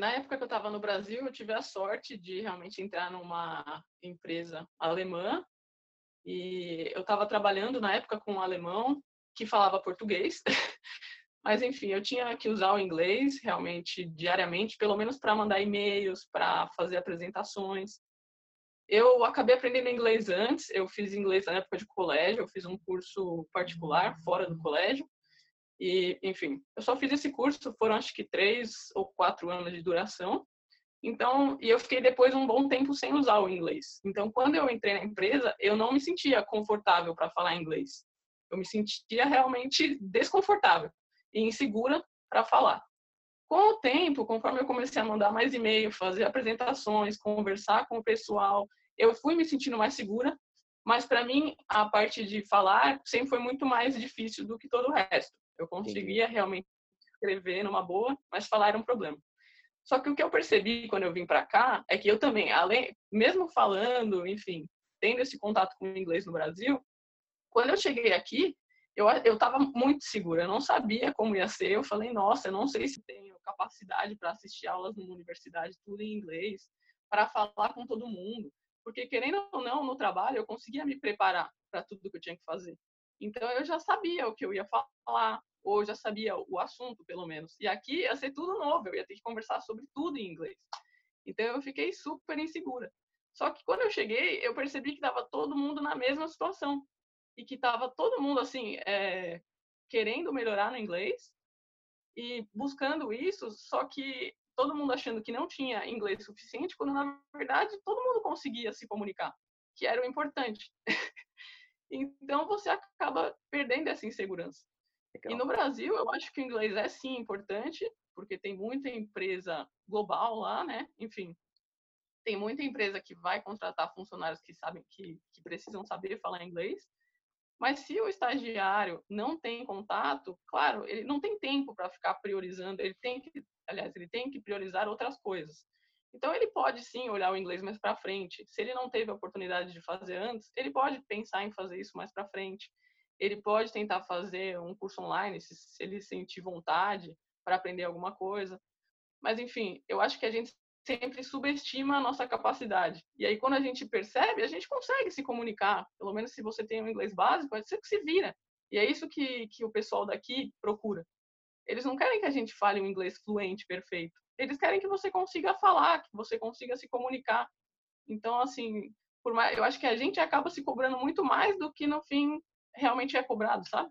na época que eu estava no Brasil, eu tive a sorte de realmente entrar numa empresa alemã e eu estava trabalhando na época com um alemão que falava português. Mas enfim, eu tinha que usar o inglês realmente diariamente, pelo menos para mandar e-mails, para fazer apresentações. Eu acabei aprendendo inglês antes, eu fiz inglês na época de colégio, eu fiz um curso particular fora do colégio. E, enfim, eu só fiz esse curso, foram acho que três ou quatro anos de duração. Então, e eu fiquei depois um bom tempo sem usar o inglês. Então, quando eu entrei na empresa, eu não me sentia confortável para falar inglês. Eu me sentia realmente desconfortável e insegura para falar. Com o tempo, conforme eu comecei a mandar mais e-mail, fazer apresentações, conversar com o pessoal, eu fui me sentindo mais segura. Mas para mim, a parte de falar sempre foi muito mais difícil do que todo o resto. Eu conseguia realmente escrever numa boa, mas falar era um problema. Só que o que eu percebi quando eu vim para cá é que eu também, além, mesmo falando, enfim, tendo esse contato com o inglês no Brasil, quando eu cheguei aqui, eu eu estava muito segura, eu não sabia como ia ser. Eu falei, nossa, eu não sei se tenho capacidade para assistir aulas numa universidade tudo em inglês, para falar com todo mundo, porque querendo ou não, no trabalho eu conseguia me preparar para tudo que eu tinha que fazer. Então eu já sabia o que eu ia falar, ou já sabia o assunto, pelo menos. E aqui ia ser tudo novo, eu ia ter que conversar sobre tudo em inglês. Então eu fiquei super insegura. Só que quando eu cheguei, eu percebi que estava todo mundo na mesma situação e que estava todo mundo assim é, querendo melhorar no inglês e buscando isso, só que todo mundo achando que não tinha inglês suficiente, quando na verdade todo mundo conseguia se comunicar, que era o importante. então você acaba perdendo essa insegurança. Legal. E no Brasil, eu acho que o inglês é sim importante, porque tem muita empresa global lá, né? Enfim, tem muita empresa que vai contratar funcionários que sabem que, que precisam saber falar inglês. Mas se o estagiário não tem contato, claro, ele não tem tempo para ficar priorizando, ele tem que, aliás, ele tem que priorizar outras coisas. Então ele pode sim olhar o inglês mais para frente. Se ele não teve a oportunidade de fazer antes, ele pode pensar em fazer isso mais para frente. Ele pode tentar fazer um curso online, se, se ele sentir vontade para aprender alguma coisa. Mas enfim, eu acho que a gente sempre subestima a nossa capacidade. E aí, quando a gente percebe, a gente consegue se comunicar. Pelo menos se você tem um inglês básico, pode ser que se vira. E é isso que, que o pessoal daqui procura. Eles não querem que a gente fale um inglês fluente, perfeito. Eles querem que você consiga falar, que você consiga se comunicar. Então, assim, por mais, eu acho que a gente acaba se cobrando muito mais do que no fim realmente é cobrado, sabe?